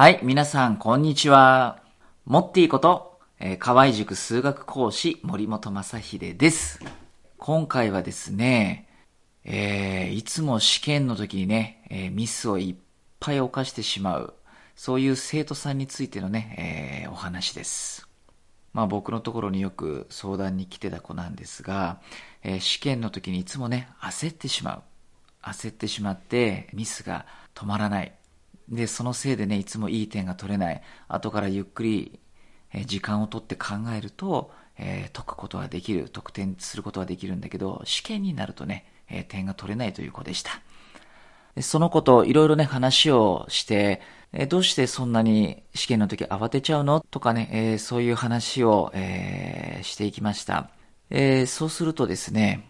はい、皆さん、こんにちは。もっていいこと、えー、河合塾数学講師、森本正秀です。今回はですね、えー、いつも試験の時にね、えーミスをいっぱい犯してしまう、そういう生徒さんについてのね、えーお話です。まあ僕のところによく相談に来てた子なんですが、え試験の時にいつもね、焦ってしまう。焦ってしまってミスが止まらない。で、そのせいでね、いつもいい点が取れない。後からゆっくり、え時間をとって考えると、えー解くことはできる、得点することはできるんだけど、試験になるとね、えー点が取れないという子でした。でその子といろいろね、話をして、えーどうしてそんなに試験の時慌てちゃうの？とかね、えそういう話を、えしていきました。えそうするとですね、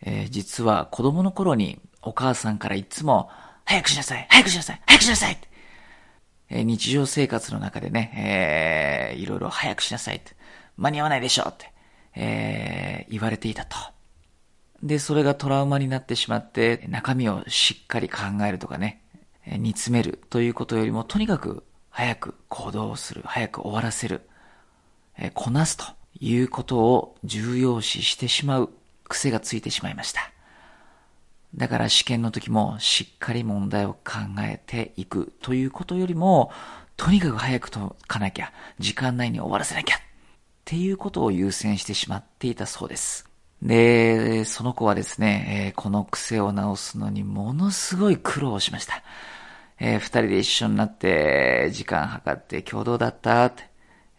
え実は子供の頃にお母さんからいつも、早くしなさい。早くしなさい。早くしなさいえ日常生活の中でね、えーいろいろ早くしなさいって、間に合わないでしょって、えー言われていたと。で、それがトラウマになってしまって、中身をしっかり考えるとかね、え煮詰めるということよりも、とにかく早く行動する、早く終わらせる、えーこなすということを重要視してしまう癖がついてしまいました。だから試験の時もしっかり問題を考えていくということよりも、とにかく早く解かなきゃ、時間内に終わらせなきゃっていうことを優先してしまっていたそうです。で、その子はですね、この癖を直すのにものすごい苦労しました。えー二人で一緒になって、時間計って共同だったって、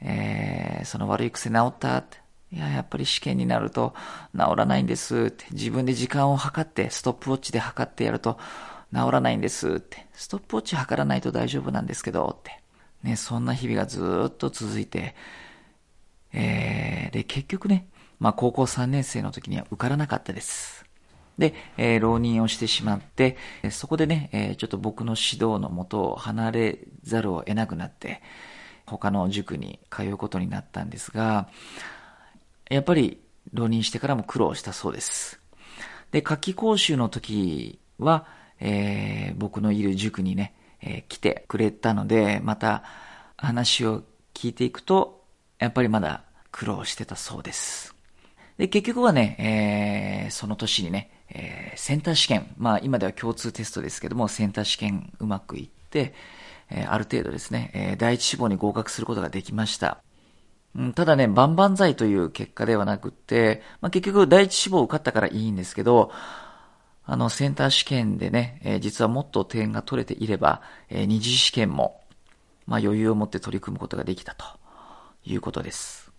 えーその悪い癖治ったって。いや、やっぱり試験になると治らないんですって。自分で時間を計って、ストップウォッチで測ってやると治らないんですって。ストップウォッチ測らないと大丈夫なんですけどって。ね、そんな日々がずっと続いて、えーで、結局ね、まあ高校3年生の時には受からなかったです。で、えー浪人をしてしまって、そこでね、えーちょっと僕の指導のもとを離れざるを得なくなって、他の塾に通うことになったんですが、やっぱり浪人してからも苦労したそうです。で、夏季講習の時は、えー僕のいる塾にね、えー来てくれたので、また話を聞いていくと、やっぱりまだ苦労してたそうです。で、結局はね、えーその年にね、えーセンター試験、まあ今では共通テストですけども、センター試験うまくいって、えーある程度ですね、えー第一志望に合格することができました。うんただね、万々歳という結果ではなくって、まあ、結局第一志望受かったからいいんですけど、あの、センター試験でね、えー実はもっと点が取れていれば、えー二次試験も、まあ、余裕を持って取り組むことができたということです。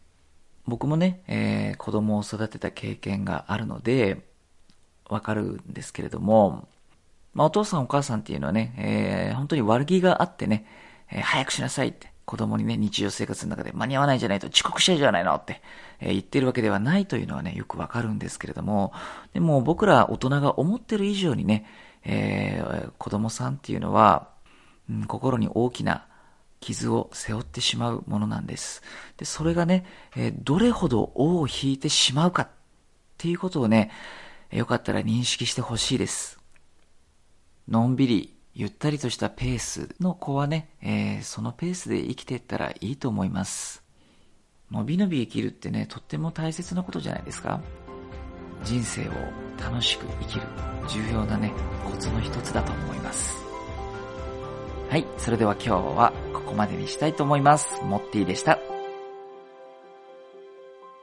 僕もね、えー子供を育てた経験があるので、わかるんですけれども、まあ、お父さんお母さんっていうのはね、えー本当に悪気があってね、えー早くしなさいって、子供にね、日常生活の中で間に合わないじゃないと遅刻しちゃうじゃないのって、えー言ってるわけではないというのはね、よくわかるんですけれども、でも僕ら大人が思ってる以上にね、えー子供さんっていうのは、うん心に大きな傷を背負ってしまうものなんです。で、それがね、えーどれほど尾を引いてしまうかっていうことをね、よかったら認識してほしいです。のんびり、ゆったりとしたペースの子はね、えーそのペースで生きていったらいいと思います。のびのび生きるってね、とっても大切なことじゃないですか人生を楽しく生きる重要なね、コツの一つだと思います。はい、それでは今日はここまでにしたいと思います。モッティでした。